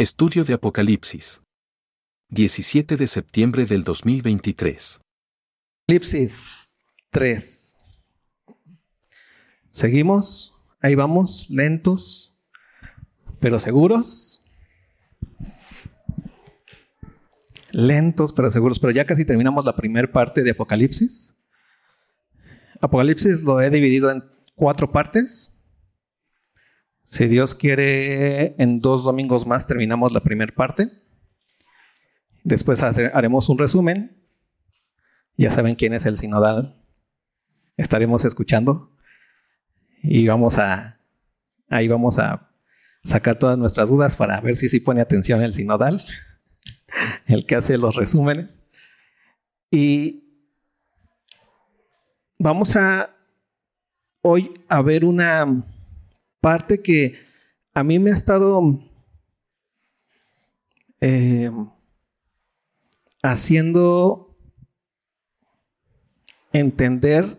Estudio de Apocalipsis. 17 de septiembre del 2023. Apocalipsis 3. Seguimos, ahí vamos, lentos, pero seguros. Lentos, pero seguros, pero ya casi terminamos la primera parte de Apocalipsis. Apocalipsis lo he dividido en cuatro partes. Si Dios quiere, en dos domingos más terminamos la primera parte. Después haremos un resumen. Ya saben quién es el sinodal. Estaremos escuchando. Y vamos a, ahí vamos a sacar todas nuestras dudas para ver si sí pone atención el sinodal, el que hace los resúmenes. Y vamos a hoy a ver una parte que a mí me ha estado eh, haciendo entender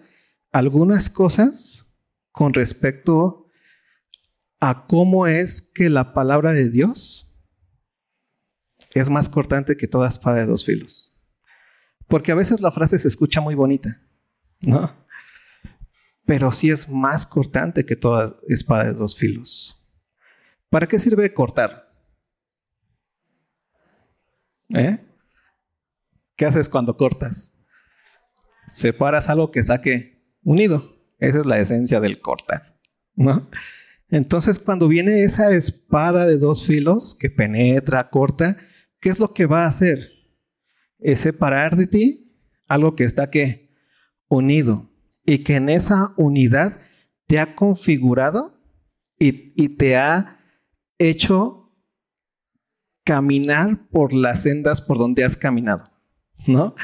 algunas cosas con respecto a cómo es que la palabra de Dios es más cortante que toda espada de dos filos. Porque a veces la frase se escucha muy bonita, ¿no? Pero sí es más cortante que toda espada de dos filos. ¿Para qué sirve cortar? ¿Eh? ¿Qué haces cuando cortas? Separas algo que saque unido. Esa es la esencia del cortar. Entonces, cuando viene esa espada de dos filos que penetra, corta, ¿qué es lo que va a hacer? Es separar de ti algo que está que unido y que en esa unidad te ha configurado y, y te ha hecho caminar por las sendas por donde has caminado. ¿no?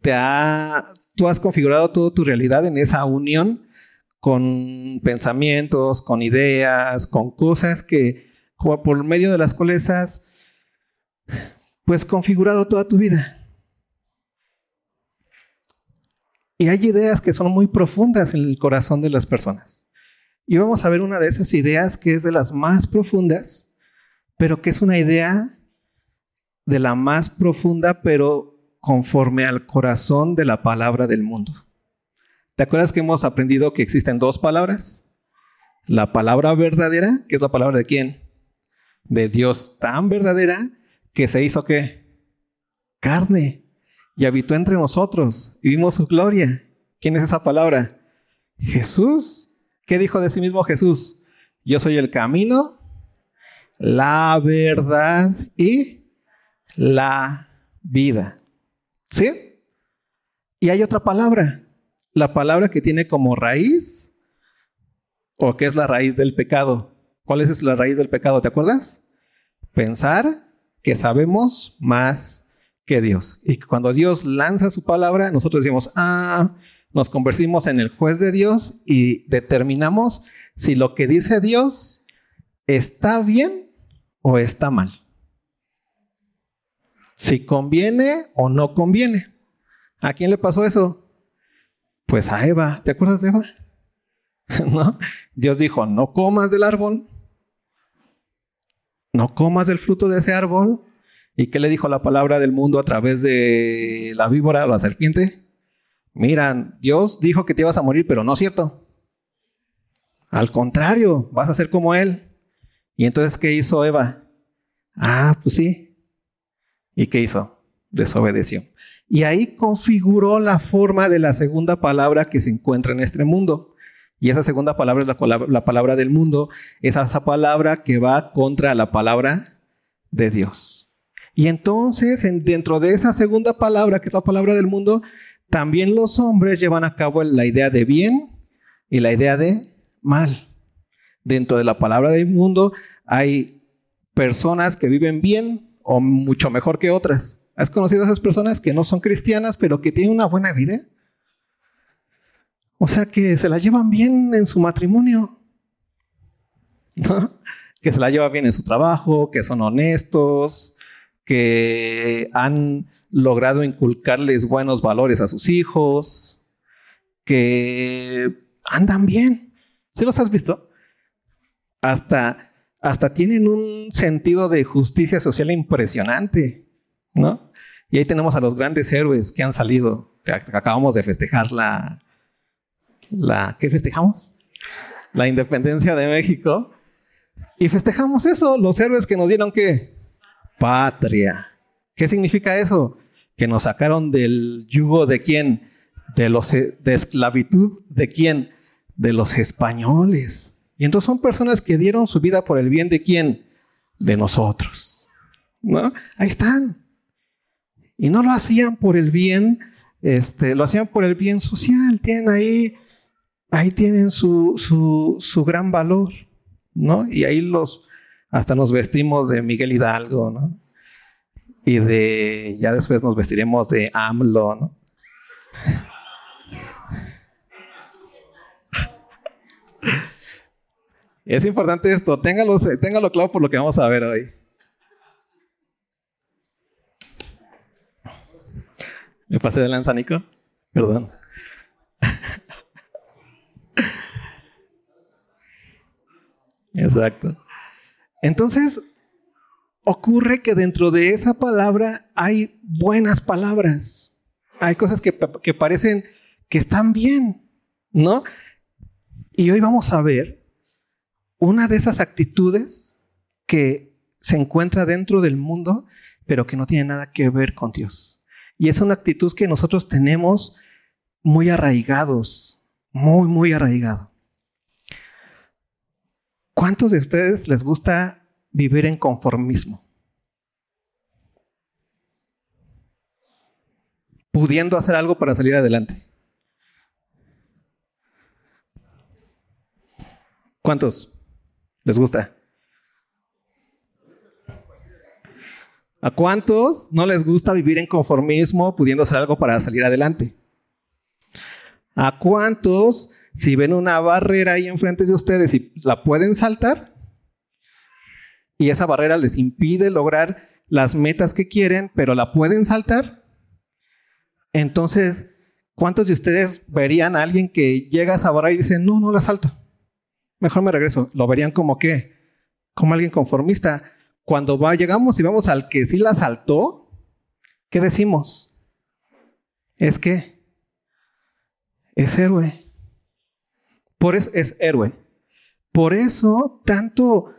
Te ha, tú has configurado toda tu realidad en esa unión con pensamientos, con ideas, con cosas que por medio de las cuales has pues configurado toda tu vida. Y hay ideas que son muy profundas en el corazón de las personas. Y vamos a ver una de esas ideas que es de las más profundas, pero que es una idea de la más profunda, pero conforme al corazón de la palabra del mundo. ¿Te acuerdas que hemos aprendido que existen dos palabras? La palabra verdadera, que es la palabra de quién? De Dios tan verdadera que se hizo qué? Carne y habitó entre nosotros y vimos su gloria. ¿Quién es esa palabra? Jesús. ¿Qué dijo de sí mismo Jesús? Yo soy el camino, la verdad y la vida. ¿Sí? Y hay otra palabra, la palabra que tiene como raíz, o que es la raíz del pecado. ¿Cuál es la raíz del pecado? ¿Te acuerdas? Pensar que sabemos más Dios. Y cuando Dios lanza su palabra, nosotros decimos, ah, nos convertimos en el juez de Dios y determinamos si lo que dice Dios está bien o está mal si conviene o no conviene. ¿A quién le pasó eso? Pues a Eva. ¿Te acuerdas de Eva? ¿No? Dios dijo, no comas del árbol. No comas del fruto de ese árbol. ¿Y qué le dijo la palabra del mundo a través de la víbora o la serpiente? Miran, Dios dijo que te ibas a morir, pero no es cierto. Al contrario, vas a ser como Él. ¿Y entonces qué hizo Eva? Ah, pues sí, ¿Y qué hizo? Desobedeció. Y ahí configuró la forma de la segunda palabra que se encuentra en este mundo. Y esa segunda palabra es la, palabra del mundo, es esa palabra que va contra la palabra de Dios. Y entonces, dentro de esa segunda palabra, que es la palabra del mundo, también los hombres llevan a cabo la idea de bien y la idea de mal. Dentro de la palabra del mundo hay personas que viven bien o mucho mejor que otras. ¿Has conocido a esas personas que no son cristianas, pero que tienen una buena vida? O sea, que se la llevan bien en su matrimonio. Que se la llevan bien en su trabajo, que son honestos, que han logrado inculcarles buenos valores a sus hijos, que andan bien. ¿Sí los has visto? Hasta hasta tienen un sentido de justicia social impresionante, ¿no? Y ahí tenemos a los grandes héroes que han salido. Acabamos de festejar la, la ¿qué festejamos? La independencia de México. Y festejamos eso, los héroes que nos dieron qué? Patria. ¿Qué significa eso? Que nos sacaron del yugo de quién? De los de esclavitud de quién? De los españoles. Y entonces son personas que dieron su vida por el bien de quién? De nosotros. ¿No? Ahí están. Y no lo hacían por el bien, este, lo hacían por el bien social. Tienen ahí, ahí tienen su, su, su gran valor, ¿no? Y ahí los, hasta nos vestimos de Miguel Hidalgo, ¿no? Y de, ya después nos vestiremos de AMLO, ¿no? Es importante esto, téngalo, téngalo claro por lo que vamos a ver hoy. Me pasé de lanza, Nico. Perdón. Exacto. Entonces, ocurre que dentro de esa palabra hay buenas palabras. Hay cosas que, que parecen que están bien, ¿no? Y hoy vamos a ver una de esas actitudes que se encuentra dentro del mundo, pero que no tiene nada que ver con Dios. Y es una actitud que nosotros tenemos muy arraigados, muy, muy arraigado. ¿Cuántos de ustedes les gusta vivir en conformismo? Pudiendo hacer algo para salir adelante. ¿Cuántos les gusta? ¿A cuántos no les gusta vivir en conformismo pudiendo hacer algo para salir adelante? ¿A cuántos, si ven una barrera ahí enfrente de ustedes y la pueden saltar, y esa barrera les impide lograr las metas que quieren, pero la pueden saltar? Entonces, ¿cuántos de ustedes verían a alguien que llega a esa barrera y dice, no, no la salto? Mejor me regreso. ¿Lo verían como qué? Como alguien conformista cuando va, llegamos y vamos al que sí la saltó, ¿qué decimos? Es que es héroe. Por eso es héroe. Por eso tanto,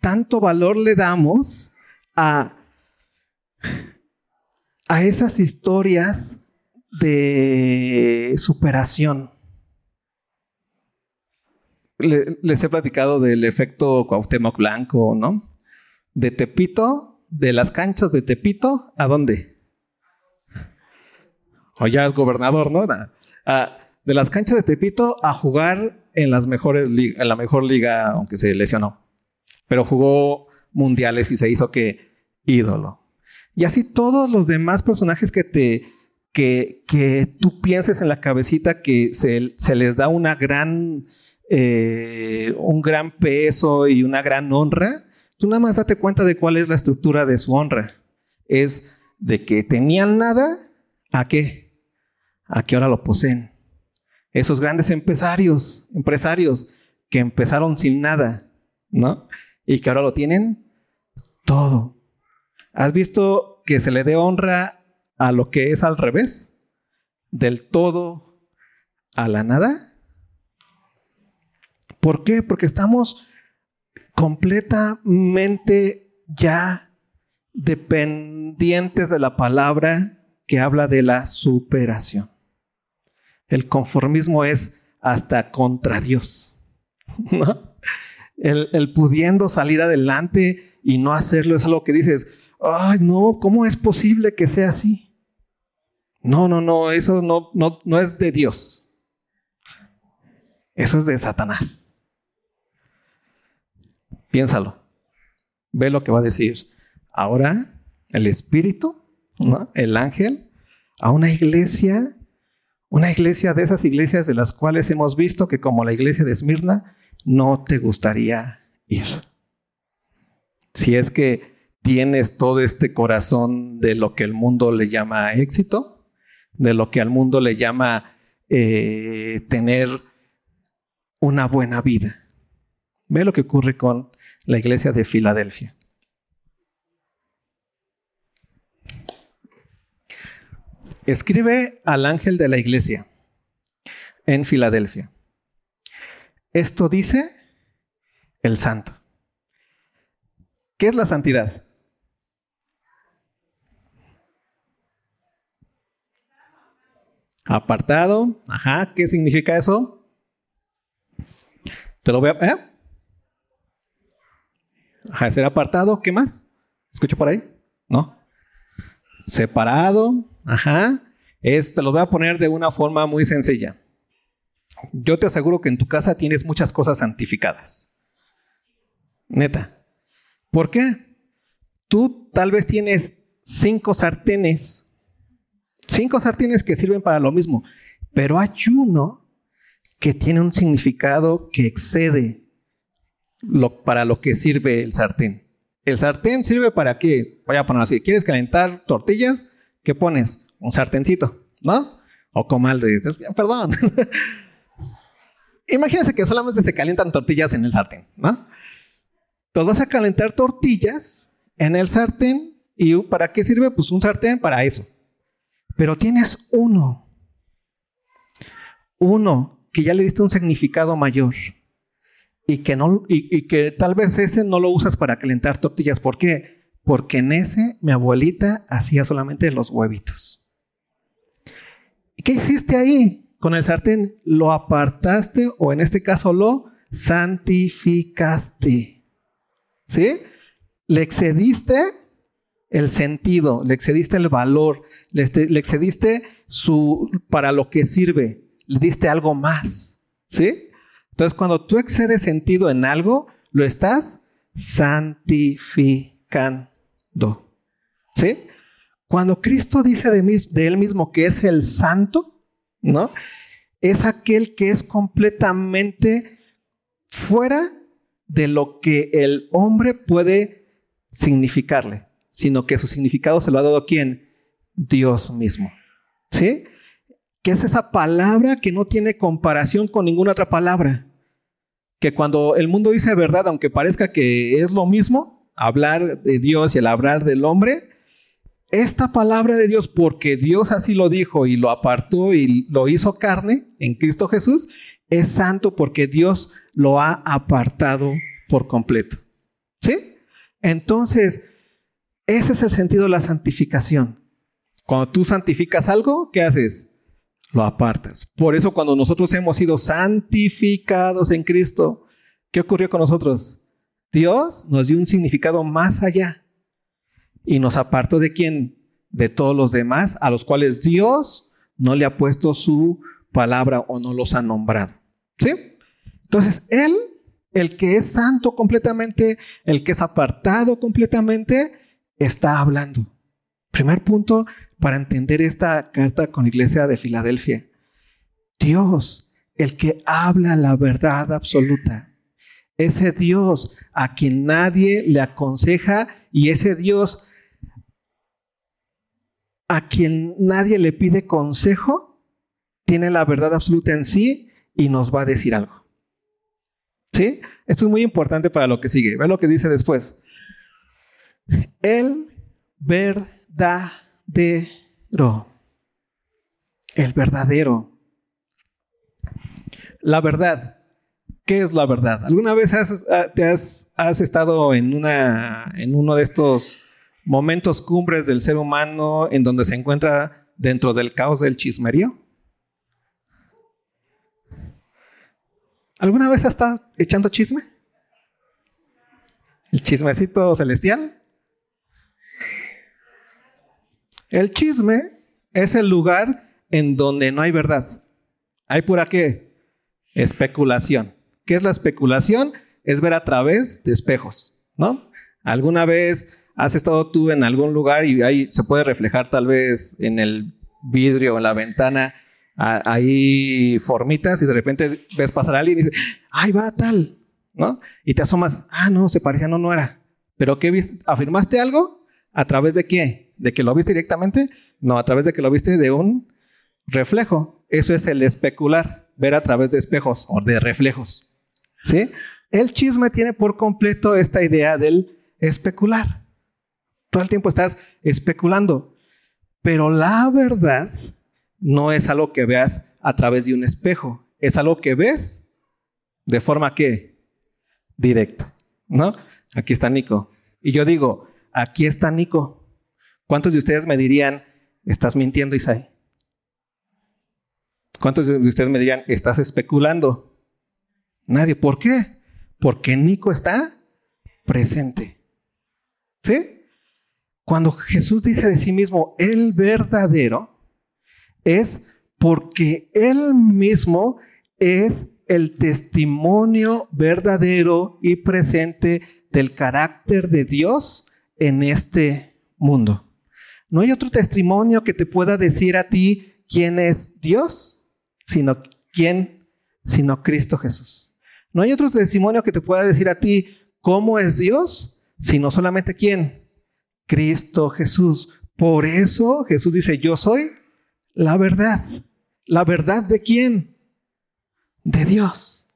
tanto valor le damos a, a esas historias de superación. les he platicado del efecto Cuauhtémoc Blanco, ¿no? de Tepito, de las canchas de Tepito, ¿a dónde? O ya es gobernador, ¿no? de las canchas de Tepito a jugar en las mejores en la mejor liga, aunque se lesionó. Pero jugó mundiales y se hizo que ídolo. Y así todos los demás personajes que te que, que tú pienses en la cabecita que se, se les da una gran eh, un gran peso y una gran honra, Tú nada más date cuenta de cuál es la estructura de su honra. Es de que tenían nada, ¿a qué? A que ahora lo poseen. Esos grandes empresarios, empresarios que empezaron sin nada, ¿no? Y que ahora lo tienen todo. ¿Has visto que se le dé honra a lo que es al revés? Del todo a la nada. ¿Por qué? Porque estamos completamente ya dependientes de la palabra que habla de la superación. El conformismo es hasta contra Dios. El, pudiendo salir adelante y no hacerlo es algo que dices, ay, no, ¿cómo es posible que sea así? No, no, no, eso no, no, no es de Dios. Eso es de Satanás. Piénsalo. Ve lo que va a decir. Ahora el Espíritu, el ángel, a una iglesia, una iglesia de esas iglesias de las cuales hemos visto que como la iglesia de Esmirna, no te gustaría ir. Si es que tienes todo este corazón de lo que el mundo le llama éxito, de lo que al mundo le llama eh, tener una buena vida. Ve lo que ocurre con la iglesia de Filadelfia. Escribe al ángel de la iglesia en Filadelfia. Esto dice el santo. ¿Qué es la santidad? Apartado. Ajá, ¿qué significa eso? Te lo voy a... ¿eh? Ajá, ser apartado. ¿Qué más? ¿Escucho por ahí? ¿No? Separado. Ajá. Es, te lo voy a poner de una forma muy sencilla. Yo te aseguro que en tu casa tienes muchas cosas santificadas. Neta. ¿Por qué? Tú tal vez tienes cinco sartenes Cinco sartenes que sirven para lo mismo, pero hay uno que tiene un significado que excede para lo que sirve el sartén. El sartén sirve para qué? Voy a poner así. ¿Quieres calentar tortillas? ¿Qué pones? Un sartencito, ¿no? O comaldo. Perdón. Imagínense que solamente se calientan tortillas en el sartén, ¿no? Entonces vas a calentar tortillas en el sartén. ¿Y para qué sirve? Pues un sartén para eso. Pero tienes uno. Uno que ya le diste un significado mayor. Y que, no, y, que tal vez ese no lo usas para calentar tortillas. ¿Por qué? Porque en ese mi abuelita hacía solamente los huevitos. ¿Y qué hiciste ahí con el sartén? Lo apartaste o en este caso lo santificaste. ¿Sí? Le excediste el sentido, le excediste el valor, le, excediste su, para lo que sirve, le diste algo más. ¿Sí? Entonces, cuando tú excedes sentido en algo, lo estás santificando. ¿Sí? Cuando Cristo dice de, de él mismo que es el santo, ¿no? Es aquel que es completamente fuera de lo que el hombre puede significarle sino que su significado se lo ha dado quién? Dios mismo. ¿Sí? Que es esa palabra que no tiene comparación con ninguna otra palabra. Que cuando el mundo dice verdad, aunque parezca que es lo mismo, hablar de Dios y el hablar del hombre, esta palabra de Dios, porque Dios así lo dijo y lo apartó y lo hizo carne en Cristo Jesús, es santo porque Dios lo ha apartado por completo. ¿Sí? Entonces, ese es el sentido de la santificación. Cuando tú santificas algo, ¿qué haces? Lo apartas. Por eso cuando nosotros hemos sido santificados en Cristo, ¿qué ocurrió con nosotros? Dios nos dio un significado más allá y nos apartó de quién? De todos los demás a los cuales Dios no le ha puesto su palabra o no los ha nombrado. ¿Sí? Entonces, Él, el que es santo completamente, el que es apartado completamente, está hablando. Primer punto para entender esta carta con la iglesia de Filadelfia. Dios, el que habla la verdad absoluta. Ese Dios a quien nadie le aconseja y ese Dios a quien nadie le pide consejo, tiene la verdad absoluta en sí y nos va a decir algo. ¿Sí? Esto es muy importante para lo que sigue. Ve lo que dice después. El verdadero. El verdadero. La verdad. ¿Qué es la verdad? ¿Alguna vez has, ah, te has, estado en, en uno de estos momentos cumbres del ser humano en donde se encuentra dentro del caos del chismerío? ¿Alguna vez has estado echando chisme? ¿El chismecito celestial? El chisme es el lugar en donde no hay verdad. Hay pura qué? Especulación. ¿Qué es la especulación? Es ver a través de espejos, ¿no? ¿Alguna vez has estado tú en algún lugar y ahí se puede reflejar tal vez en el vidrio o en la ventana ahí formitas y de repente ves pasar a alguien y dices, ¡ay, va tal! ¿No? Y te asomas, ah, no, se parecía, no, no era. ¿Pero qué ¿Afirmaste algo? ¿A través de qué? ¿De que lo viste directamente? No, a través de que lo viste de un reflejo. Eso es el especular, ver a través de espejos o de reflejos. ¿Sí? El chisme tiene por completo esta idea del especular. Todo el tiempo estás especulando. Pero la verdad no es algo que veas a través de un espejo. Es algo que ves de forma que directa. ¿No? Aquí está Nico. Y yo digo, aquí está Nico. ¿Cuántos de ustedes me dirían, estás mintiendo, Isai? ¿Cuántos de ustedes me dirían, estás especulando? Nadie. ¿Por qué? Porque Nico está presente. ¿Sí? Cuando Jesús dice de sí mismo, el verdadero, es porque Él mismo es el testimonio verdadero y presente del carácter de Dios en este mundo. No hay otro testimonio que te pueda decir a ti quién es Dios, sino quién, sino Cristo Jesús. No hay otro testimonio que te pueda decir a ti cómo es Dios, sino solamente quién, Cristo Jesús. Por eso Jesús dice, yo soy la verdad. ¿La verdad de quién? De Dios.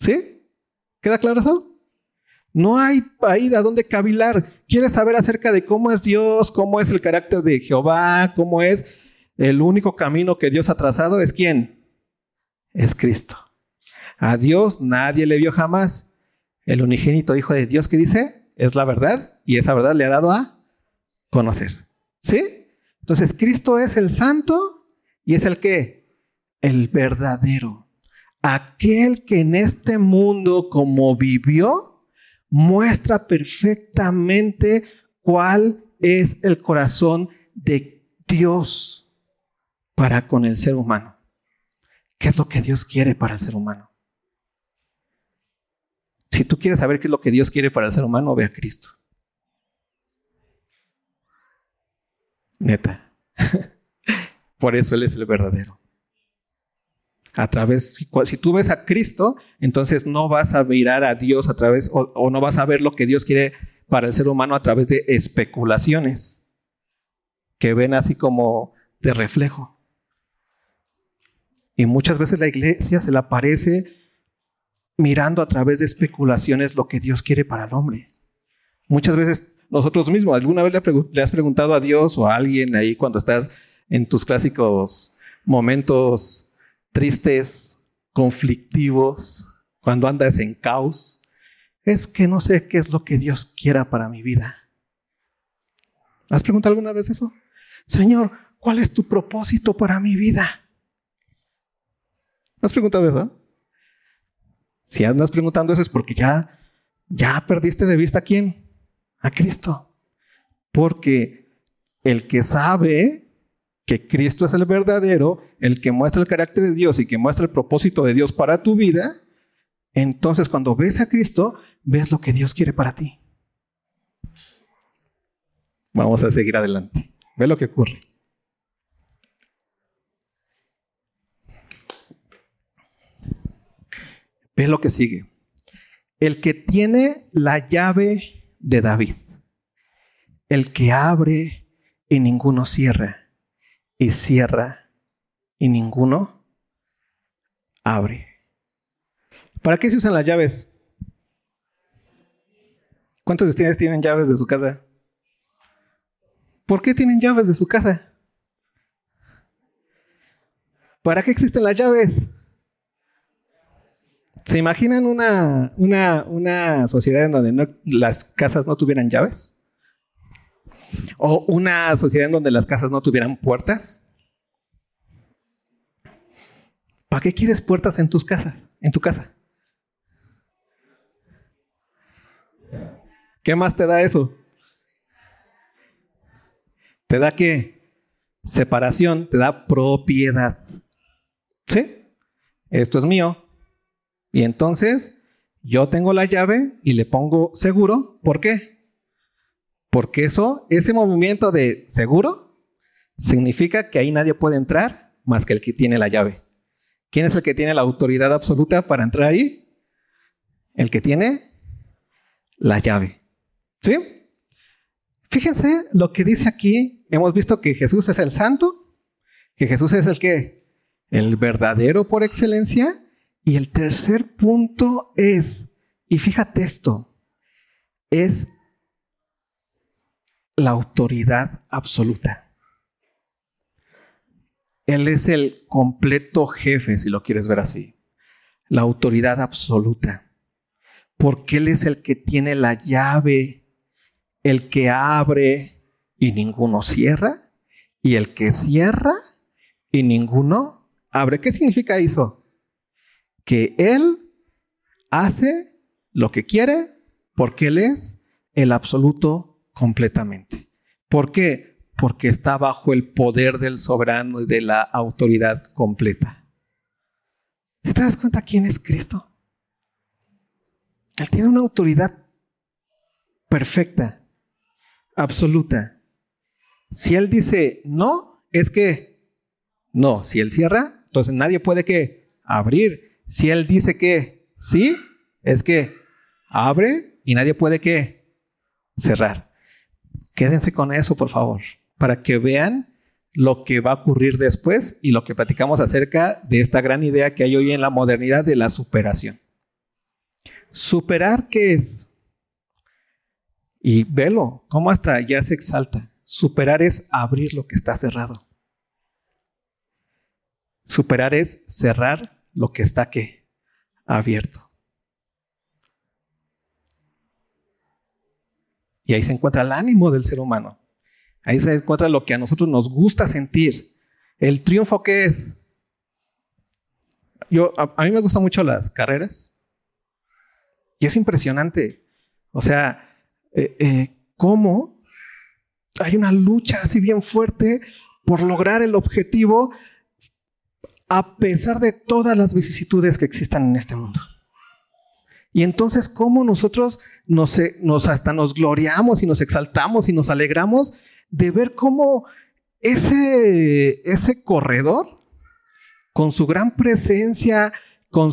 ¿Sí? ¿Queda claro eso? No hay ahí a dónde cavilar. ¿Quieres saber acerca de cómo es Dios, cómo es el carácter de Jehová, cómo es el único camino que Dios ha trazado? ¿Es quién? Es Cristo. A Dios nadie le vio jamás. El unigénito Hijo de Dios que dice es la verdad y esa verdad le ha dado a conocer. ¿Sí? Entonces Cristo es el santo y es el que? El verdadero. Aquel que en este mundo como vivió, muestra perfectamente cuál es el corazón de Dios para con el ser humano. ¿Qué es lo que Dios quiere para el ser humano? Si tú quieres saber qué es lo que Dios quiere para el ser humano, ve a Cristo. Neta. Por eso Él es el verdadero a través, si, tú ves a Cristo, entonces no vas a mirar a Dios a través, o, no vas a ver lo que Dios quiere para el ser humano a través de especulaciones, que ven así como de reflejo. Y muchas veces la iglesia se le aparece mirando a través de especulaciones lo que Dios quiere para el hombre. Muchas veces nosotros mismos, ¿alguna vez le, has preguntado a Dios o a alguien ahí cuando estás en tus clásicos momentos tristes, conflictivos, cuando andas en caos, es que no sé qué es lo que Dios quiera para mi vida. ¿Has preguntado alguna vez eso? Señor, ¿cuál es tu propósito para mi vida? ¿Has preguntado eso? Si andas preguntando eso es porque ya, ya perdiste de vista a quién? A Cristo. Porque el que sabe que Cristo es el verdadero, el que muestra el carácter de Dios y que muestra el propósito de Dios para tu vida, entonces cuando ves a Cristo, ves lo que Dios quiere para ti. Vamos a seguir adelante. Ve lo que ocurre. Ve lo que sigue. El que tiene la llave de David, el que abre y ninguno cierra y cierra y ninguno abre. ¿Para qué se usan las llaves? ¿Cuántos de ustedes tienen llaves de su casa? ¿Por qué tienen llaves de su casa? ¿Para qué existen las llaves? ¿Se imaginan una, una, una sociedad en donde las casas no tuvieran llaves? O una sociedad en donde las casas no tuvieran puertas. ¿Para qué quieres puertas en tus casas? En tu casa. ¿Qué más te da eso? Te da qué? Separación, te da propiedad. ¿Sí? Esto es mío. Y entonces yo tengo la llave y le pongo seguro. ¿Por qué? Porque eso, ese movimiento de seguro, significa que ahí nadie puede entrar más que el que tiene la llave. ¿Quién es el que tiene la autoridad absoluta para entrar ahí? El que tiene la llave. ¿Sí? Fíjense lo que dice aquí. Hemos visto que Jesús es el santo, que Jesús es el que, el verdadero por excelencia, Y el tercer punto es, y fíjate esto, es la autoridad absoluta. Él es el completo jefe, si lo quieres ver así. La autoridad absoluta. Porque Él es el que tiene la llave, el que abre y ninguno cierra, y el que cierra y ninguno abre. ¿Qué significa eso? Que Él hace lo que quiere porque Él es el absoluto completamente. ¿Por qué? Porque está bajo el poder del soberano y de la autoridad completa. ¿Se te das cuenta quién es Cristo? Él tiene una autoridad perfecta, absoluta. Si Él dice no, es que no. Si Él cierra, entonces nadie puede que abrir. Si Él dice que sí, es que abre y nadie puede que cerrar. Quédense con eso, por favor, para que vean lo que va a ocurrir después y lo que platicamos acerca de esta gran idea que hay hoy en la modernidad de la superación. Superar, ¿qué es? Y velo, cómo hasta ya se exalta. Superar es abrir lo que está cerrado. Superar es cerrar lo que está ¿qué? abierto. Y ahí se encuentra el ánimo del ser humano. Ahí se encuentra lo que a nosotros nos gusta sentir. El triunfo que es. Yo, a, mí me gustan mucho las carreras. Y es impresionante. O sea, eh, eh, cómo hay una lucha así bien fuerte por lograr el objetivo a pesar de todas las vicisitudes que existan en este mundo. Y entonces, ¿cómo nosotros nos, nos, hasta nos gloriamos y nos exaltamos y nos alegramos de ver cómo ese, ese corredor, con su gran presencia, con,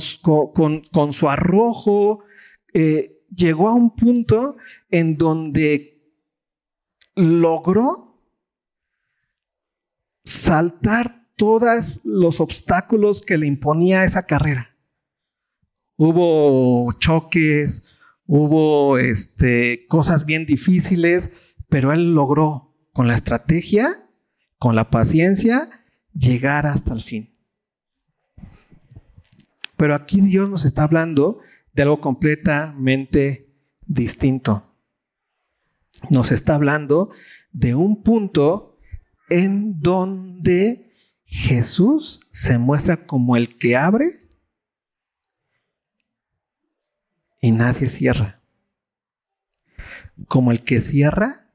con, su arrojo, eh, llegó a un punto en donde logró saltar todos los obstáculos que le imponía esa carrera hubo choques, hubo este, cosas bien difíciles, pero él logró con la estrategia, con la paciencia, llegar hasta el fin. Pero aquí Dios nos está hablando de algo completamente distinto. Nos está hablando de un punto en donde Jesús se muestra como el que abre y nadie cierra. Como el que cierra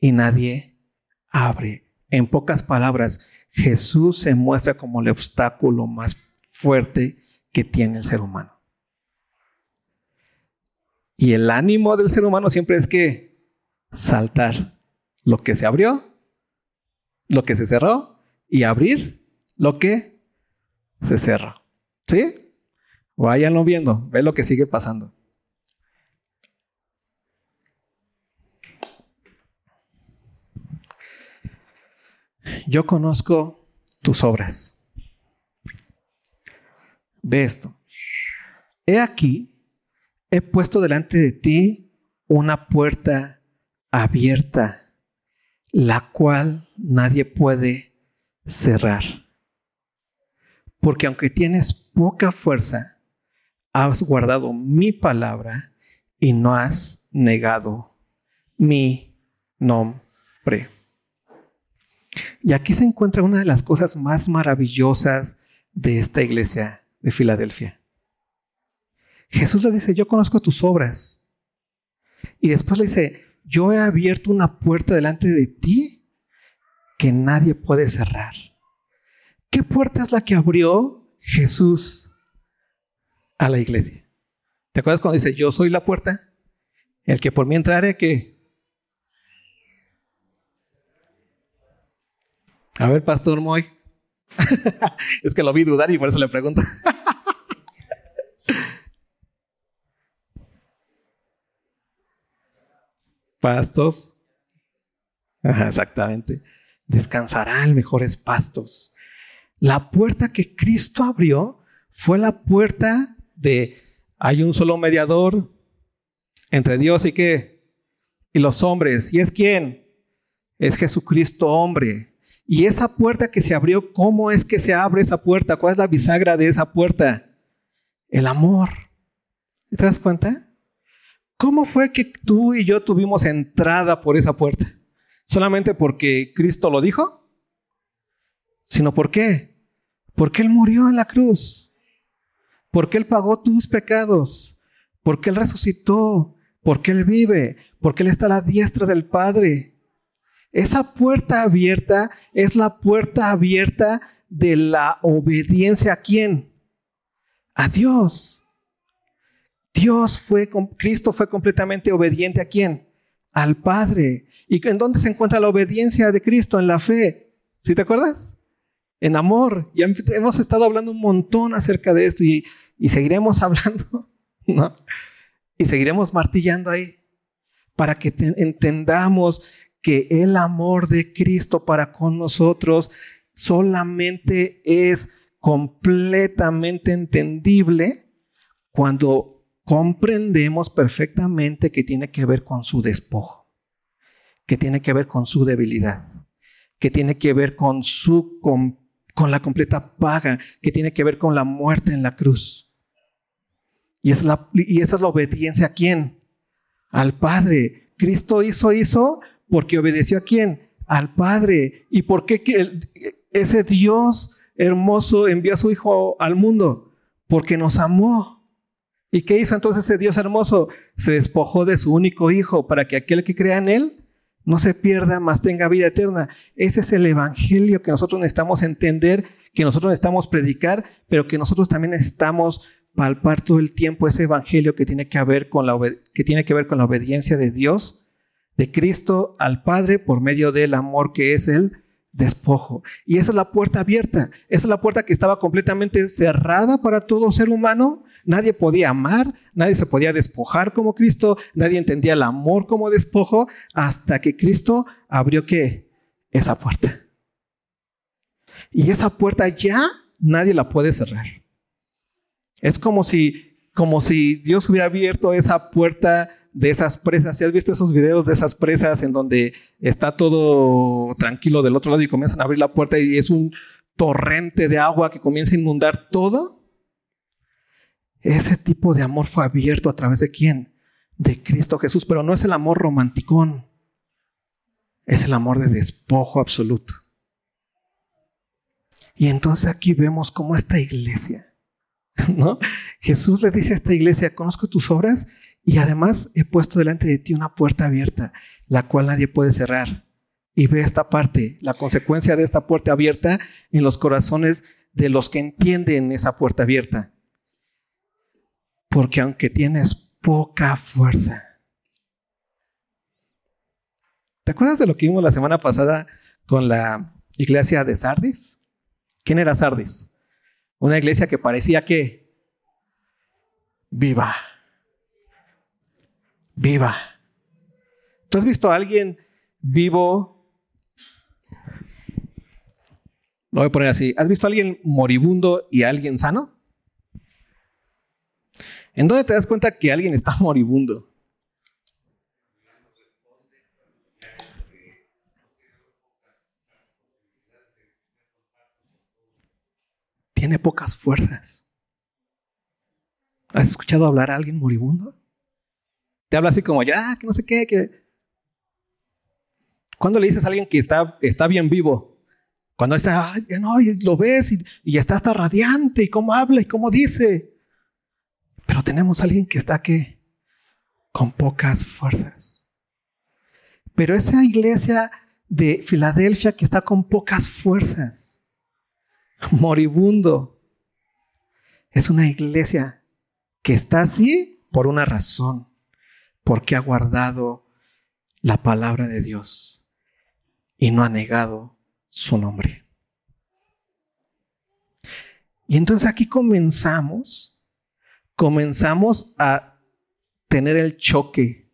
y nadie abre. En pocas palabras, Jesús se muestra como el obstáculo más fuerte que tiene el ser humano. Y el ánimo del ser humano siempre es que saltar lo que se abrió, lo que se cerró y abrir lo que se cerró. ¿Sí? Váyanlo viendo, ve lo que sigue pasando. Yo conozco tus obras. Ve esto. He aquí, he puesto delante de ti una puerta abierta, la cual nadie puede cerrar. Porque aunque tienes poca fuerza, has guardado mi palabra y no has negado mi nombre. Y aquí se encuentra una de las cosas más maravillosas de esta iglesia de Filadelfia. Jesús le dice, yo conozco tus obras. Y después le dice, yo he abierto una puerta delante de ti que nadie puede cerrar. ¿Qué puerta es la que abrió Jesús? a la iglesia. ¿Te acuerdas cuando dice, yo soy la puerta? El que por mí entrare, ¿qué? A ver, Pastor Moy. es que lo vi dudar y por eso le pregunto. pastos. exactamente. Descansará en mejores pastos. La puerta que Cristo abrió fue la puerta de hay un solo mediador entre Dios y qué? Y los hombres. ¿Y es quién? Es Jesucristo hombre. Y esa puerta que se abrió, ¿cómo es que se abre esa puerta? ¿Cuál es la bisagra de esa puerta? El amor. ¿Te das cuenta? ¿Cómo fue que tú y yo tuvimos entrada por esa puerta? ¿Solamente porque Cristo lo dijo? Sino por qué? Porque Él murió en la cruz. Porque Él pagó tus pecados. Porque Él resucitó. Porque Él vive. Porque Él está a la diestra del Padre. Esa puerta abierta es la puerta abierta de la obediencia a quién? A Dios. Dios fue, Cristo fue completamente obediente a quién? Al Padre. ¿Y en dónde se encuentra la obediencia de Cristo? En la fe. ¿Sí te acuerdas? En amor. Ya hemos estado hablando un montón acerca de esto y, y seguiremos hablando, ¿no? Y seguiremos martillando ahí para que entendamos que el amor de Cristo para con nosotros solamente es completamente entendible cuando comprendemos perfectamente que tiene que ver con su despojo, que tiene que ver con su debilidad, que tiene que ver con su con, la completa paga, que tiene que ver con la muerte en la cruz. Y, es la, y esa es la obediencia a quién? Al Padre. Cristo hizo, hizo porque obedeció a quién? Al Padre. ¿Y por qué ese Dios hermoso envió a su Hijo al mundo? Porque nos amó. ¿Y qué hizo entonces ese Dios hermoso? Se despojó de su único Hijo para que aquel que crea en Él no se pierda, más tenga vida eterna. Ese es el Evangelio que nosotros necesitamos entender, que nosotros necesitamos predicar, pero que nosotros también necesitamos palpar todo el tiempo ese Evangelio que tiene que ver con la, que tiene que ver con la obediencia de Dios de Cristo al Padre por medio del amor que es el despojo. Y esa es la puerta abierta, esa es la puerta que estaba completamente cerrada para todo ser humano. Nadie podía amar, nadie se podía despojar como Cristo, nadie entendía el amor como despojo hasta que Cristo abrió qué? Esa puerta. Y esa puerta ya nadie la puede cerrar. Es como si, como si Dios hubiera abierto esa puerta de esas presas. ¿Si has visto esos videos de esas presas en donde está todo tranquilo del otro lado y comienzan a abrir la puerta y es un torrente de agua que comienza a inundar todo? Ese tipo de amor fue abierto a través de quién? De Cristo Jesús, pero no es el amor romanticón, es el amor de despojo absoluto. Y entonces aquí vemos cómo esta iglesia, ¿no? Jesús le dice a esta iglesia, conozco tus obras y además he puesto delante de ti una puerta abierta, la cual nadie puede cerrar. Y ve esta parte, la consecuencia de esta puerta abierta en los corazones de los que entienden esa puerta abierta. Porque aunque tienes poca fuerza. ¿Te acuerdas de lo que vimos la semana pasada con la iglesia de Sardis? ¿Quién era Sardis? Una iglesia que parecía que viva viva. ¿Tú has visto a alguien vivo? Lo voy a poner así. ¿Has visto a alguien moribundo y a alguien sano? ¿En dónde te das cuenta que alguien está moribundo? Tiene pocas fuerzas. ¿Has escuchado hablar a alguien moribundo? te habla así como, ya, que no sé qué, que... ¿Cuándo le dices a alguien que está, está bien vivo? Cuando está, no, y lo ves y, y, está hasta radiante y cómo habla y cómo dice. Pero tenemos a alguien que está aquí con pocas fuerzas. Pero esa iglesia de Filadelfia que está con pocas fuerzas, moribundo, es una iglesia que está así por una razón porque ha guardado la palabra de Dios y no ha negado su nombre. Y entonces aquí comenzamos, comenzamos a tener el choque,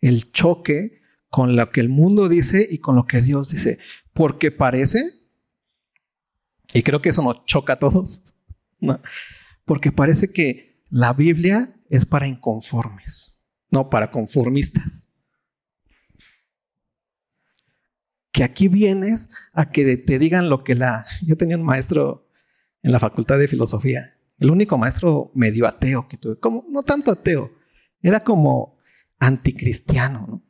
el choque con lo que el mundo dice y con lo que Dios dice, porque parece, y creo que eso nos choca a todos, Porque parece que la Biblia es para inconformes, no para conformistas. Que aquí vienes a que te digan lo que la... Yo tenía un maestro en la facultad de filosofía, el único maestro medio ateo que tuve, como no tanto ateo, era como anticristiano, ¿no?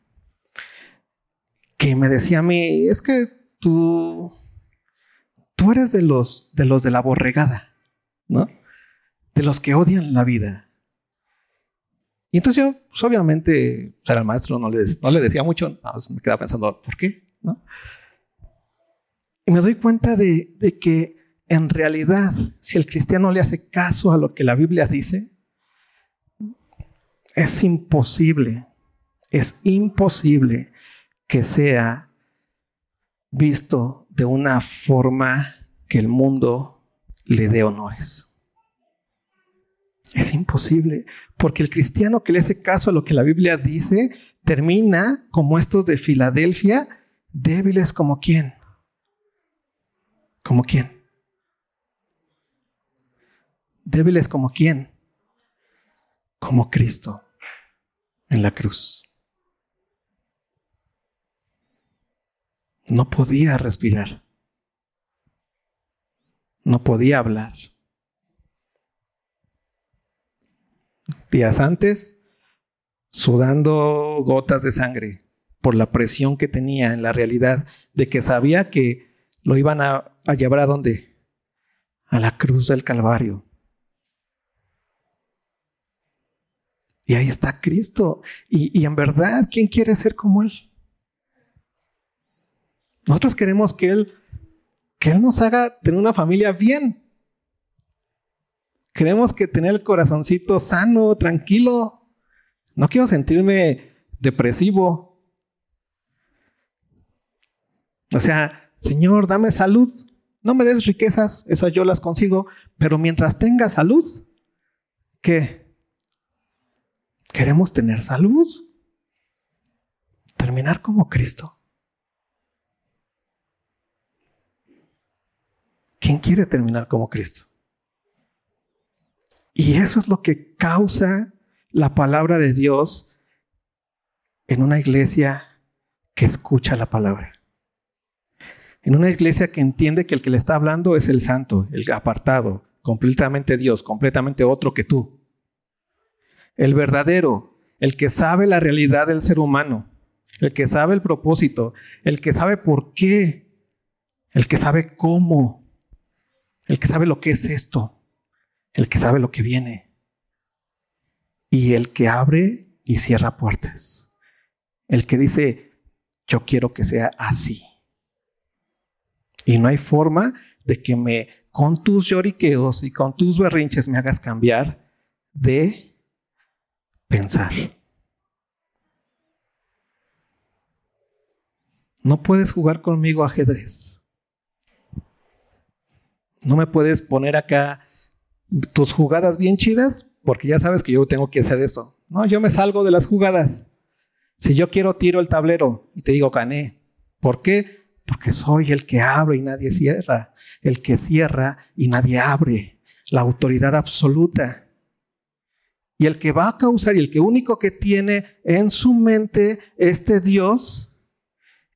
que me decía a mí, es que tú, tú eres de los, de los de la borregada, ¿no? De los que odian la vida. Y entonces yo, pues obviamente, o sea, el maestro no le, no le decía mucho, me quedaba pensando, ¿por qué? ¿No? Y me doy cuenta de que en realidad, si el cristiano le hace caso a lo que la Biblia dice, es imposible, es imposible que sea visto de una forma que el mundo le dé honores. Es imposible, porque el cristiano que le hace caso a lo que la Biblia dice termina como estos de Filadelfia, débiles como quién. ¿Como quién? Débiles como quién? Como Cristo en la cruz. No podía respirar. No podía hablar. Días antes, sudando gotas de sangre por la presión que tenía en la realidad de que sabía que lo iban a, llevar a dónde? A la cruz del Calvario. Y ahí está Cristo. Y, en verdad, ¿quién quiere ser como Él? Nosotros queremos que Él, que Él nos haga tener una familia bien. Queremos que tener el corazoncito sano, tranquilo. No quiero sentirme depresivo. O sea, Señor, dame salud. No me des riquezas, esas yo las consigo, pero mientras tenga salud, ¿qué? Queremos tener salud. Terminar como Cristo. ¿Quién quiere terminar como Cristo? Y eso es lo que causa la palabra de Dios en una iglesia que escucha la palabra. En una iglesia que entiende que el que le está hablando es el santo, el apartado, completamente Dios, completamente otro que tú. El verdadero, el que sabe la realidad del ser humano, el que sabe el propósito, el que sabe por qué, el que sabe cómo el que sabe lo que es esto, el que sabe lo que viene y el que abre y cierra puertas, el que dice, yo quiero que sea así. Y no hay forma de que me, con tus lloriqueos y con tus berrinches me hagas cambiar de pensar. No puedes jugar conmigo ajedrez. No me puedes poner acá tus jugadas bien chidas, porque ya sabes que yo tengo que hacer eso. No, yo me salgo de las jugadas. Si yo quiero tiro el tablero y te digo gané. ¿Por qué? Porque soy el que abre y nadie cierra, el que cierra y nadie abre, la autoridad absoluta. Y el que va a causar y el que único que tiene en su mente este Dios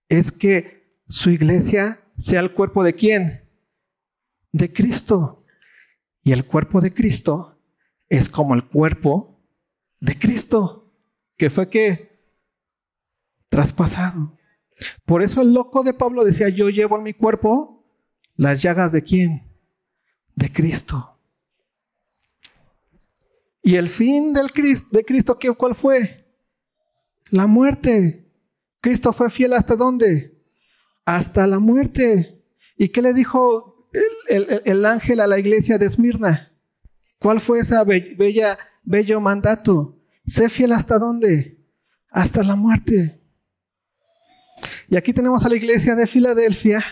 es que su iglesia sea el cuerpo de quién? de Cristo. Y el cuerpo de Cristo es como el cuerpo de Cristo, que fue que traspasado. Por eso el loco de Pablo decía, yo llevo en mi cuerpo las llagas de quién? De Cristo. Y el fin del Cristo, de Cristo, ¿cuál fue? La muerte. Cristo fue fiel hasta dónde? Hasta la muerte. ¿Y qué le dijo el, ángel a la iglesia de Esmirna? ¿Cuál fue esa bella, bello mandato? Sé fiel hasta dónde? Hasta la muerte. Y aquí tenemos a la iglesia de Filadelfia,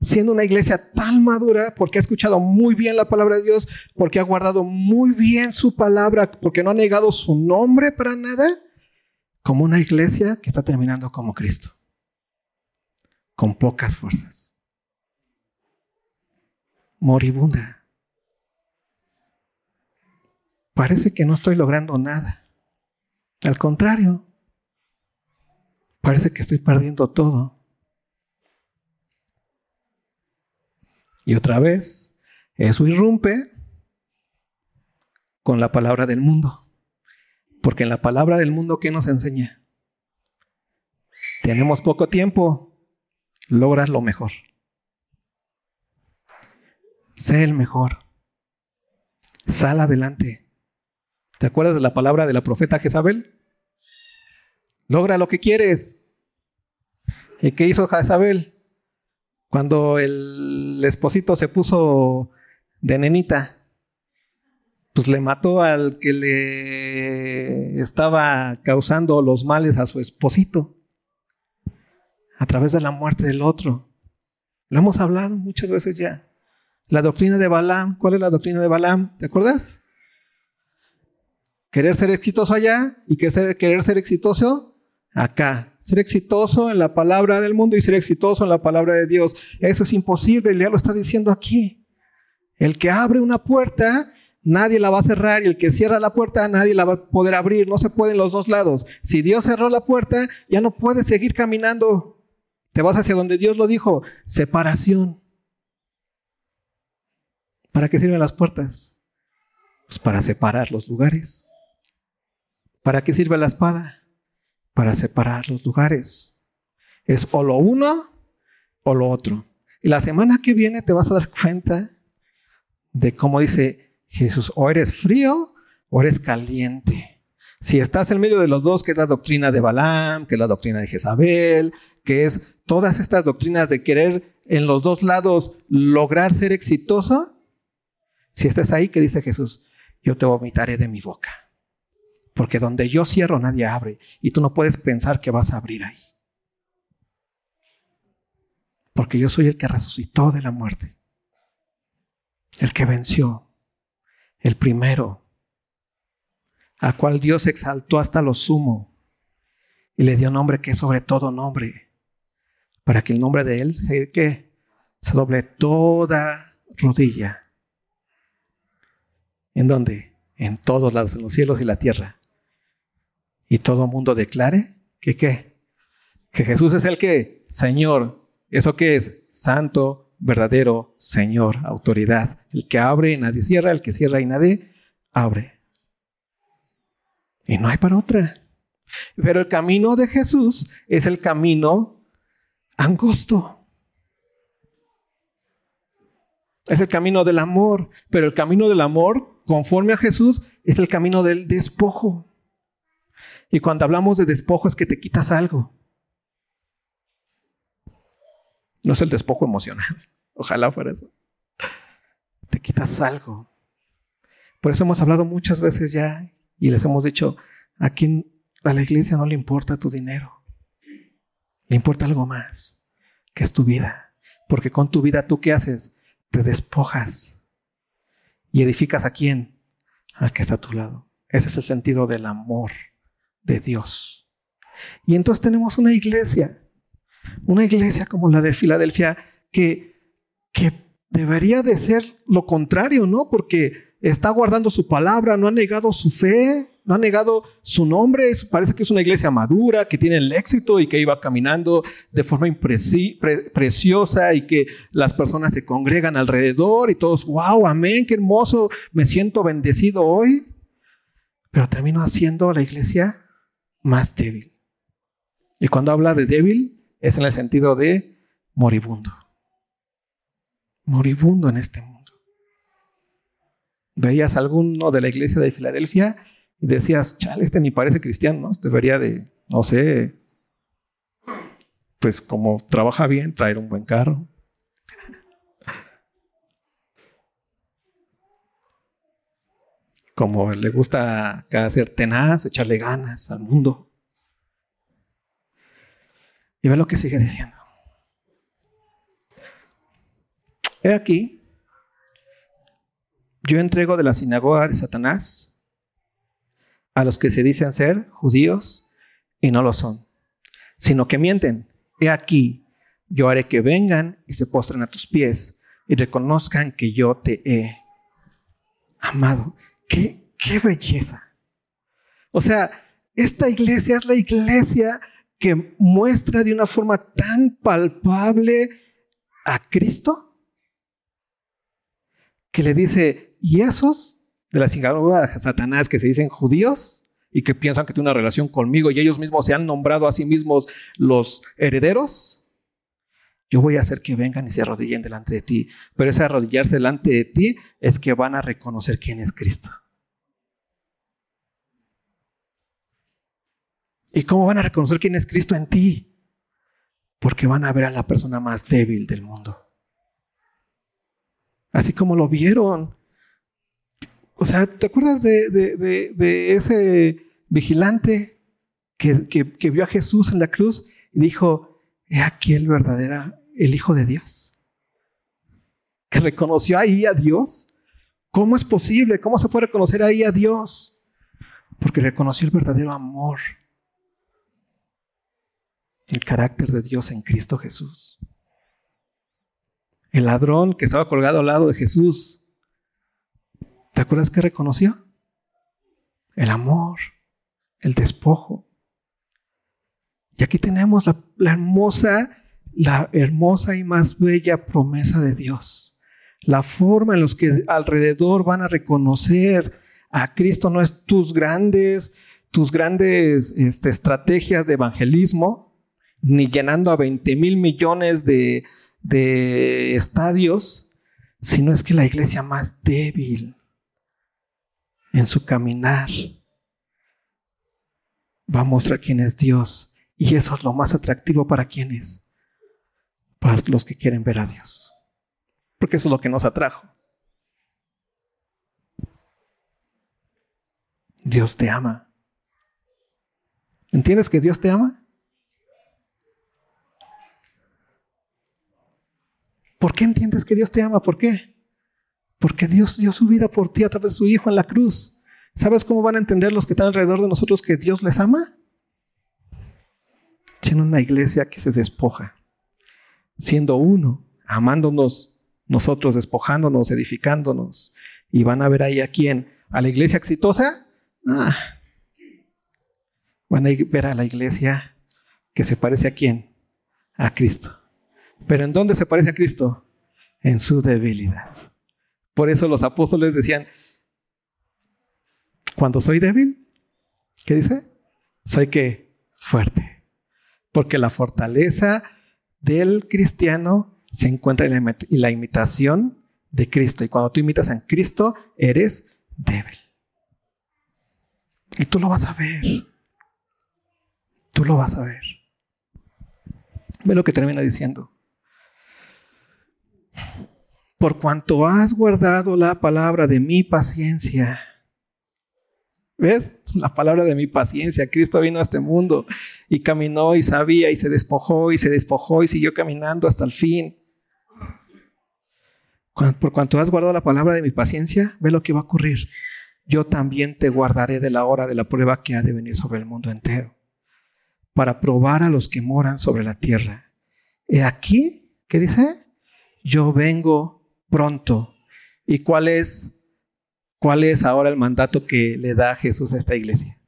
siendo una iglesia tan madura, porque ha escuchado muy bien la palabra de Dios, porque ha guardado muy bien su palabra, porque no ha negado su nombre para nada, como una iglesia que está terminando como Cristo, con pocas fuerzas moribunda. parece que no estoy logrando nada. Al contrario, parece que estoy perdiendo todo. Y otra vez, eso irrumpe con la palabra del mundo. Porque en la palabra del mundo, ¿qué nos enseña? Tenemos poco tiempo, logras lo mejor. Sé el mejor. Sal adelante. ¿Te acuerdas de la palabra de la profeta Jezabel? Logra lo que quieres. ¿Y qué hizo Jezabel? Cuando el esposito se puso de nenita, pues le mató al que le estaba causando los males a su esposito a través de la muerte del otro. Lo hemos hablado muchas veces ya. La doctrina de Balaam, ¿cuál es la doctrina de Balaam? ¿Te acuerdas? Querer ser exitoso allá y querer ser exitoso acá. Ser exitoso en la palabra del mundo y ser exitoso en la palabra de Dios. Eso es imposible, ya lo está diciendo aquí. El que abre una puerta, nadie la va a cerrar y el que cierra la puerta, nadie la va a poder abrir. No se puede en los dos lados. Si Dios cerró la puerta, ya no puedes seguir caminando. Te vas hacia donde Dios lo dijo, separación. ¿Para qué sirven las puertas? Pues para separar los lugares. ¿Para qué sirve la espada? Para separar los lugares. Es o lo uno o lo otro. Y la semana que viene te vas a dar cuenta de cómo dice Jesús, o eres frío o eres caliente. Si estás en medio de los dos, que es la doctrina de Balaam, que es la doctrina de Jezabel, que es todas estas doctrinas de querer en los dos lados lograr ser exitoso, si estás ahí, que dice Jesús, yo te vomitaré de mi boca. Porque donde yo cierro nadie abre y tú no puedes pensar que vas a abrir ahí. Porque yo soy el que resucitó de la muerte, el que venció, el primero, a cual Dios exaltó hasta lo sumo y le dio nombre que es sobre todo nombre, para que el nombre de Él se, que se doble toda rodilla ¿En dónde? En todos lados, en los cielos y la tierra. Y todo mundo declare que qué? Que Jesús es el que, Señor. ¿Eso qué es? Santo, verdadero, Señor, autoridad. El que abre y nadie cierra, el que cierra y nadie abre. Y no hay para otra. Pero el camino de Jesús es el camino angosto. Es el camino del amor, pero el camino del amor conforme a Jesús, es el camino del despojo. Y cuando hablamos de despojo es que te quitas algo. No es el despojo emocional. Ojalá fuera eso. Te quitas algo. Por eso hemos hablado muchas veces ya y les hemos dicho, a quien a la iglesia no le importa tu dinero. Le importa algo más, que es tu vida. Porque con tu vida tú qué haces? Te despojas ¿Y edificas a quién? Al que está a tu lado. Ese es el sentido del amor de Dios. Y entonces tenemos una iglesia, una iglesia como la de Filadelfia, que, que debería de ser lo contrario, ¿no? Porque está guardando su palabra, no ha negado su fe, no ha negado su nombre, parece que es una iglesia madura, que tiene el éxito y que iba caminando de forma preciosa y que las personas se congregan alrededor y todos, wow, amén, qué hermoso, me siento bendecido hoy. Pero termino haciendo la iglesia más débil. Y cuando habla de débil, es en el sentido de moribundo. Moribundo en este mundo. Veías alguno de la iglesia de Filadelfia y decías, chale, este ni parece cristiano, ¿no? Debería de, no sé, pues como trabaja bien, traer un buen carro. Como le gusta ser tenaz, echarle ganas al mundo. Y ve lo que sigue diciendo. He aquí, yo entrego de la sinagoga de Satanás a los que se dicen ser judíos y no lo son, sino que mienten. He aquí, yo haré que vengan y se postren a tus pies y reconozcan que yo te he amado. Qué, ¡Qué belleza! O sea, esta iglesia es la iglesia que muestra de una forma tan palpable a Cristo que le dice, ¿y esos de la sinagoga de Satanás que se dicen judíos y que piensan que tienen una relación conmigo y ellos mismos se han nombrado a sí mismos los herederos? Yo voy a hacer que vengan y se arrodillen delante de ti. Pero ese arrodillarse delante de ti es que van a reconocer quién es Cristo. ¿Y cómo van a reconocer quién es Cristo en ti? Porque van a ver a la persona más débil del mundo. Así como lo vieron. O sea, ¿te acuerdas de, ese vigilante que, que, vio a Jesús en la cruz y dijo, he aquí el verdadero, el Hijo de Dios? Que reconoció ahí a Dios. ¿Cómo es posible? ¿Cómo se puede reconocer ahí a Dios? Porque reconoció el verdadero amor el carácter de Dios en Cristo Jesús. El ladrón que estaba colgado al lado de Jesús, ¿te acuerdas que reconoció? El amor, el despojo. Y aquí tenemos la, hermosa, la hermosa y más bella promesa de Dios. La forma en la que alrededor van a reconocer a Cristo no es tus grandes, tus grandes este, estrategias de evangelismo, ni llenando a 20 mil millones de, de estadios, sino es que la iglesia más débil en su caminar va a mostrar quién es Dios. Y eso es lo más atractivo para quienes, para los que quieren ver a Dios. Porque eso es lo que nos atrajo. Dios te ama. ¿Entiendes que Dios te ama? ¿Por qué entiendes que Dios te ama? ¿Por qué? Porque Dios dio su vida por ti a través de su Hijo en la cruz. ¿Sabes cómo van a entender los que están alrededor de nosotros que Dios les ama? Siendo una iglesia que se despoja, siendo uno, amándonos nosotros, despojándonos, edificándonos. Y van a ver ahí a quién, a la iglesia exitosa. Ah. Van a ver a la iglesia que se parece a quién, a Cristo. Pero ¿en dónde se parece a Cristo? En su debilidad. Por eso los apóstoles decían, cuando soy débil, ¿qué dice? Soy que fuerte. Porque la fortaleza del cristiano se encuentra en la imitación de Cristo. Y cuando tú imitas a Cristo, eres débil. Y tú lo vas a ver. Tú lo vas a ver. Ve lo que termina diciendo por cuanto has guardado la palabra de mi paciencia. ¿Ves? La palabra de mi paciencia. Cristo vino a este mundo y caminó y sabía y se despojó y se despojó y siguió caminando hasta el fin. Por cuanto has guardado la palabra de mi paciencia, ve lo que va a ocurrir. Yo también te guardaré de la hora de la prueba que ha de venir sobre el mundo entero, para probar a los que moran sobre la tierra. He aquí, ¿qué dice? Yo vengo pronto. ¿Y cuál es, cuál es ahora el mandato que le da Jesús a esta iglesia?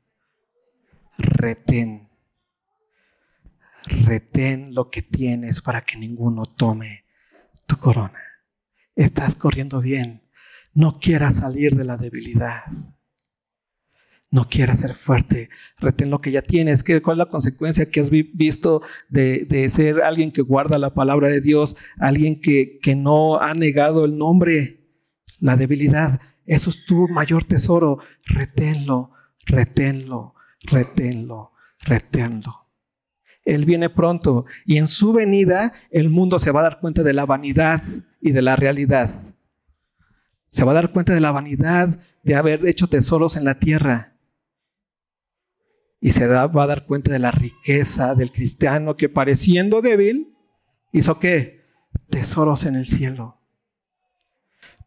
Retén. Retén lo que tienes para que ninguno tome tu corona. Estás corriendo bien. No quieras salir de la debilidad. No quieras ser fuerte, retén lo que ya tienes. ¿Qué, ¿Cuál es la consecuencia que has visto de, ser alguien que guarda la palabra de Dios, alguien que, que no ha negado el nombre, la debilidad? Eso es tu mayor tesoro. Reténlo, reténlo, reténlo, reténlo. Él viene pronto y en su venida el mundo se va a dar cuenta de la vanidad y de la realidad. Se va a dar cuenta de la vanidad de haber hecho tesoros en la tierra y se va a dar cuenta de la riqueza del cristiano que pareciendo débil, hizo qué? Tesoros en el cielo.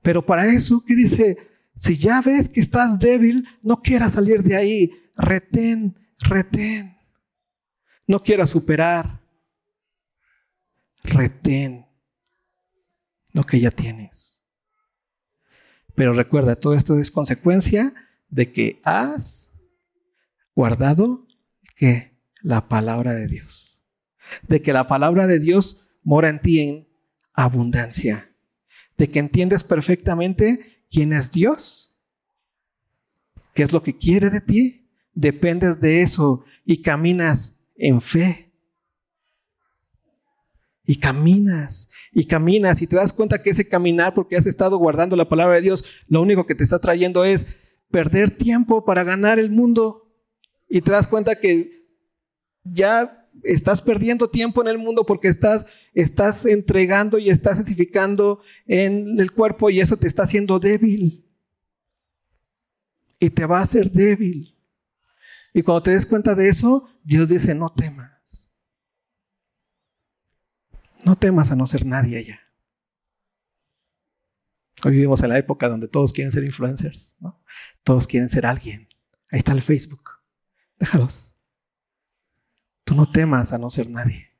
Pero para eso, ¿qué dice? Si ya ves que estás débil, no quieras salir de ahí. Retén, retén. No quieras superar. Retén lo que ya tienes. Pero recuerda, todo esto es consecuencia de que has guardado que la palabra de Dios. De que la palabra de Dios mora en ti en abundancia. De que entiendes perfectamente quién es Dios, qué es lo que quiere de ti, dependes de eso y caminas en fe. Y caminas, y caminas, y te das cuenta que ese caminar, porque has estado guardando la palabra de Dios, lo único que te está trayendo es perder tiempo para ganar el mundo. Y te das cuenta que ya estás perdiendo tiempo en el mundo porque estás, estás entregando y estás edificando en el cuerpo y eso te está haciendo débil. Y te va a hacer débil. Y cuando te des cuenta de eso, Dios dice, no temas. No temas a no ser nadie allá. Hoy vivimos en la época donde todos quieren ser influencers. Todos quieren ser alguien. Ahí está el Facebook. Déjalos. Tú no temas a no ser nadie.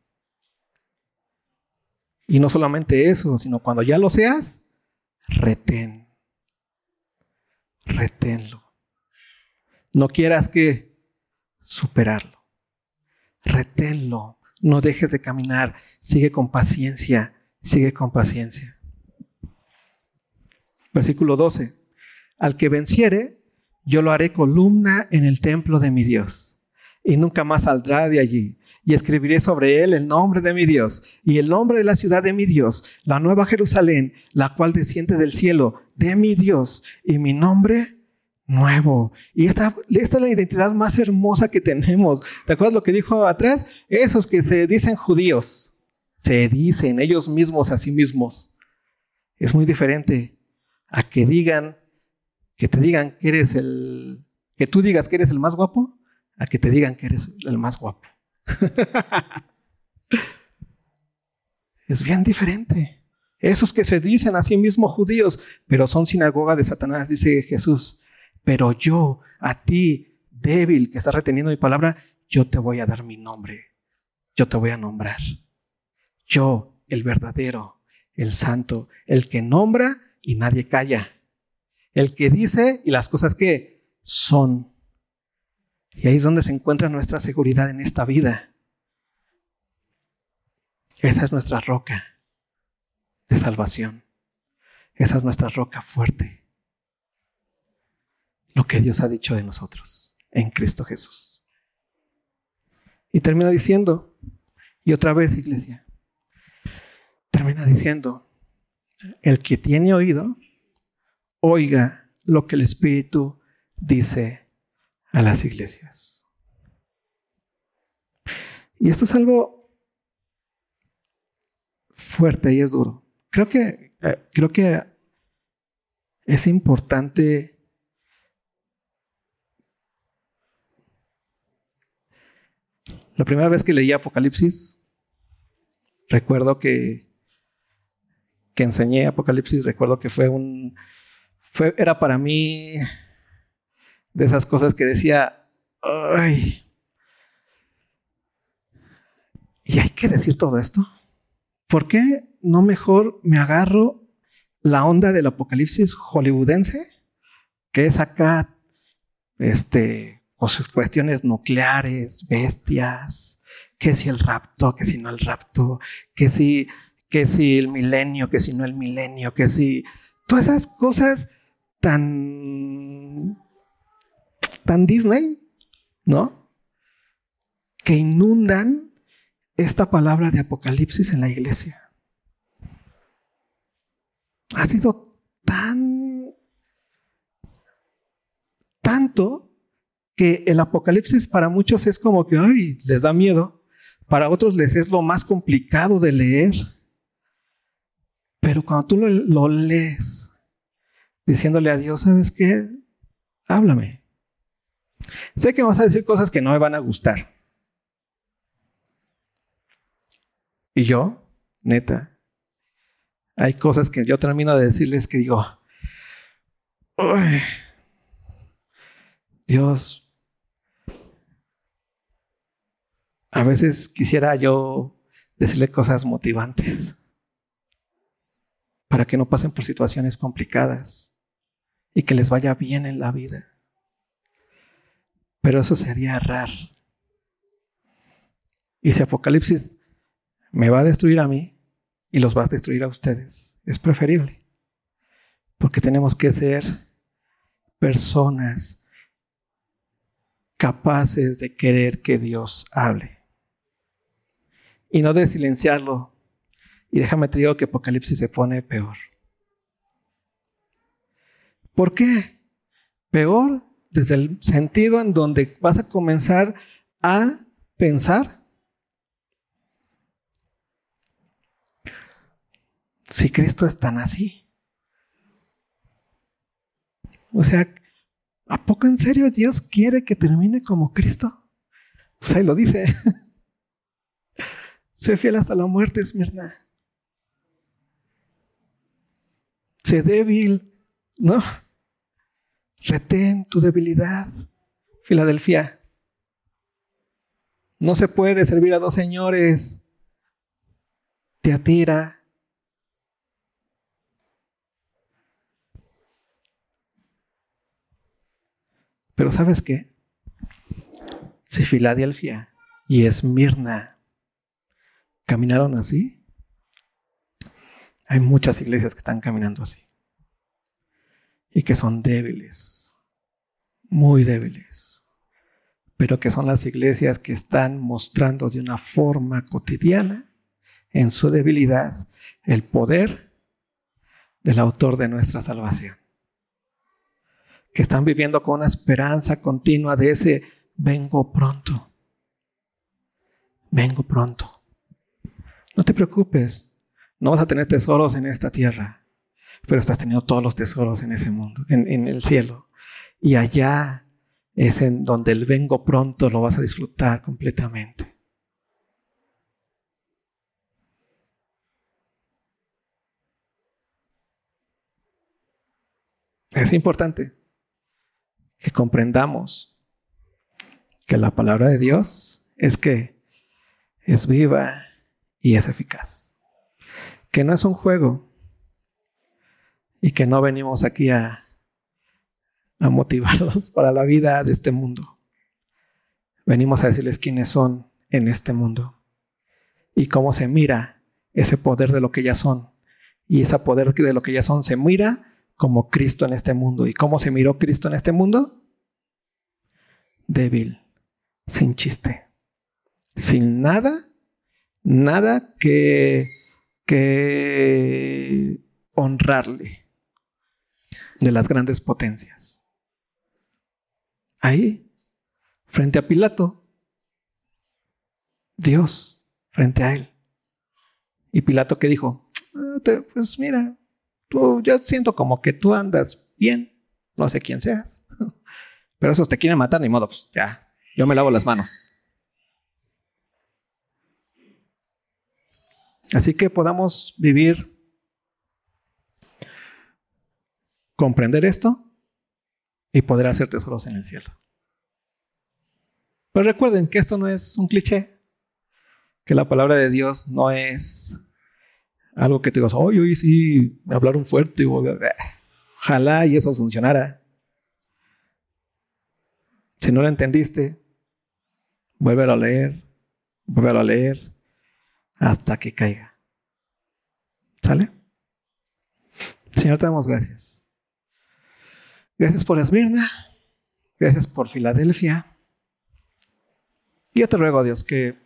Y no solamente eso, sino cuando ya lo seas, retén. Reténlo. No quieras que superarlo. Reténlo. No dejes de caminar. Sigue con paciencia. Sigue con paciencia. Versículo 12. Al que venciere, yo lo haré columna en el templo de mi Dios, y nunca más saldrá de allí. Y escribiré sobre él el nombre de mi Dios y el nombre de la ciudad de mi Dios, la nueva Jerusalén, la cual desciende del cielo de mi Dios, y mi nombre nuevo. Y esta, esta es la identidad más hermosa que tenemos. ¿Te acuerdas lo que dijo atrás? Esos que se dicen judíos, se dicen ellos mismos a sí mismos. Es muy diferente a que digan, que te digan que eres el, que tú digas que eres el más guapo, a que te digan que eres el más guapo. es bien diferente. Esos que se dicen a sí mismos judíos, pero son sinagoga de Satanás, dice Jesús. Pero yo, a ti, débil, que estás reteniendo mi palabra, yo te voy a dar mi nombre. Yo te voy a nombrar. Yo, el verdadero, el santo, el que nombra y nadie calla. El que dice y las cosas que son. Y ahí es donde se encuentra nuestra seguridad en esta vida. Esa es nuestra roca de salvación. Esa es nuestra roca fuerte. Lo que Dios ha dicho de nosotros en Cristo Jesús. Y termina diciendo, y otra vez iglesia, termina diciendo, el que tiene oído, oiga lo que el Espíritu dice a las iglesias. Y esto es algo fuerte y es duro. Creo que, eh, creo que es importante La primera vez que leí Apocalipsis, recuerdo que que enseñé Apocalipsis, recuerdo que fue un, fue, era para mí de esas cosas que decía, ay, ¿y hay que decir todo esto? ¿Por qué no mejor me agarro la onda del Apocalipsis hollywoodense, que es acá, este, cuestiones nucleares, bestias, que si el rapto, que si no el rapto, que si que si el milenio, que si no el milenio, que si todas esas cosas tan tan Disney, ¿no? Que inundan esta palabra de Apocalipsis en la iglesia. Ha sido tan tanto que el Apocalipsis para muchos es como que, ay, les da miedo. Para otros les es lo más complicado de leer. Pero cuando tú lo, lees diciéndole a Dios, ¿sabes qué? Háblame. Sé que vas a decir cosas que no me van a gustar. Y yo, neta, hay cosas que yo termino de decirles que digo, Dios, a veces quisiera yo decirle cosas motivantes para que no pasen por situaciones complicadas y que les vaya bien en la vida. Pero eso sería errar. Y si Apocalipsis me va a destruir a mí y los va a destruir a ustedes, es preferible. Porque tenemos que ser personas capaces de querer que Dios hable. Y no de silenciarlo. Y déjame te digo que Apocalipsis se pone peor. ¿Por qué? Peor desde el sentido en donde vas a comenzar a pensar si Cristo es tan así. O sea, ¿a poco en serio Dios quiere que termine como Cristo? Pues ahí lo dice. sé fiel hasta la muerte, Esmirna. Sé débil, ¿no? Retén tu debilidad, Filadelfia. No se puede servir a dos señores. Te atira. Pero ¿sabes qué? Si Filadelfia y Esmirna caminaron así, hay muchas iglesias que están caminando así y que son débiles, muy débiles, pero que son las iglesias que están mostrando de una forma cotidiana, en su debilidad, el poder del autor de nuestra salvación. Que están viviendo con una esperanza continua de ese vengo pronto. Vengo pronto. No te preocupes, no vas a tener tesoros en esta tierra pero estás teniendo todos los tesoros en ese mundo, en, el cielo. Y allá es en donde el vengo pronto lo vas a disfrutar completamente. Es importante que comprendamos que la palabra de Dios es que es viva y es eficaz. Que no es un juego, y que no venimos aquí a, motivarlos para la vida de este mundo. Venimos a decirles quiénes son en este mundo y cómo se mira ese poder de lo que ya son. Y ese poder de lo que ya son se mira como Cristo en este mundo. ¿Y cómo se miró Cristo en este mundo? Débil, sin chiste, sin nada, nada que, que honrarle de las grandes potencias. Ahí, frente a Pilato, Dios frente a él. Y Pilato que dijo, ah, pues mira, tú, yo siento como que tú andas bien, no sé quién seas, pero esos te quieren matar, ni modo, pues ya, yo me lavo las manos. Así que podamos vivir comprender esto y poder hacer tesoros en el cielo. Pero recuerden que esto no es un cliché, que la palabra de Dios no es algo que te digas, oye, hoy sí, me hablaron fuerte, ojalá y eso funcionara. Si no lo entendiste, vuélvelo a leer, vuélvelo a leer hasta que caiga. ¿Sale? Señor, te damos gracias. Gracias por Esmirna. Gracias por Filadelfia. Y yo te ruego, Dios, que,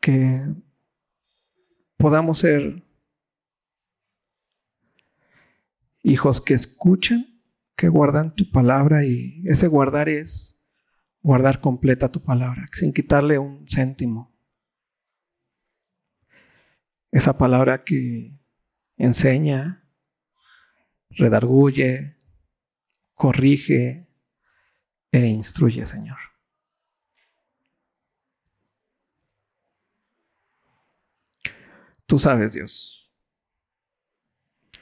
que podamos ser hijos que escuchan, que guardan tu palabra y ese guardar es guardar completa tu palabra, sin quitarle un céntimo. Esa palabra que enseña, redarguye, corrige e instruye, Señor. Tú sabes, Dios.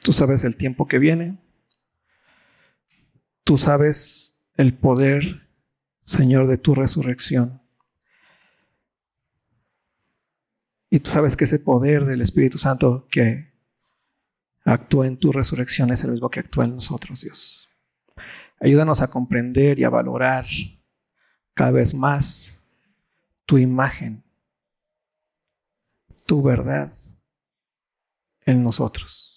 Tú sabes el tiempo que viene. Tú sabes el poder, Señor, de tu resurrección. Y tú sabes que ese poder del Espíritu Santo que actúa en tu resurrección es el mismo que actúa en nosotros, Dios. Ayúdanos a comprender y a valorar cada vez más tu imagen, tu verdad en nosotros.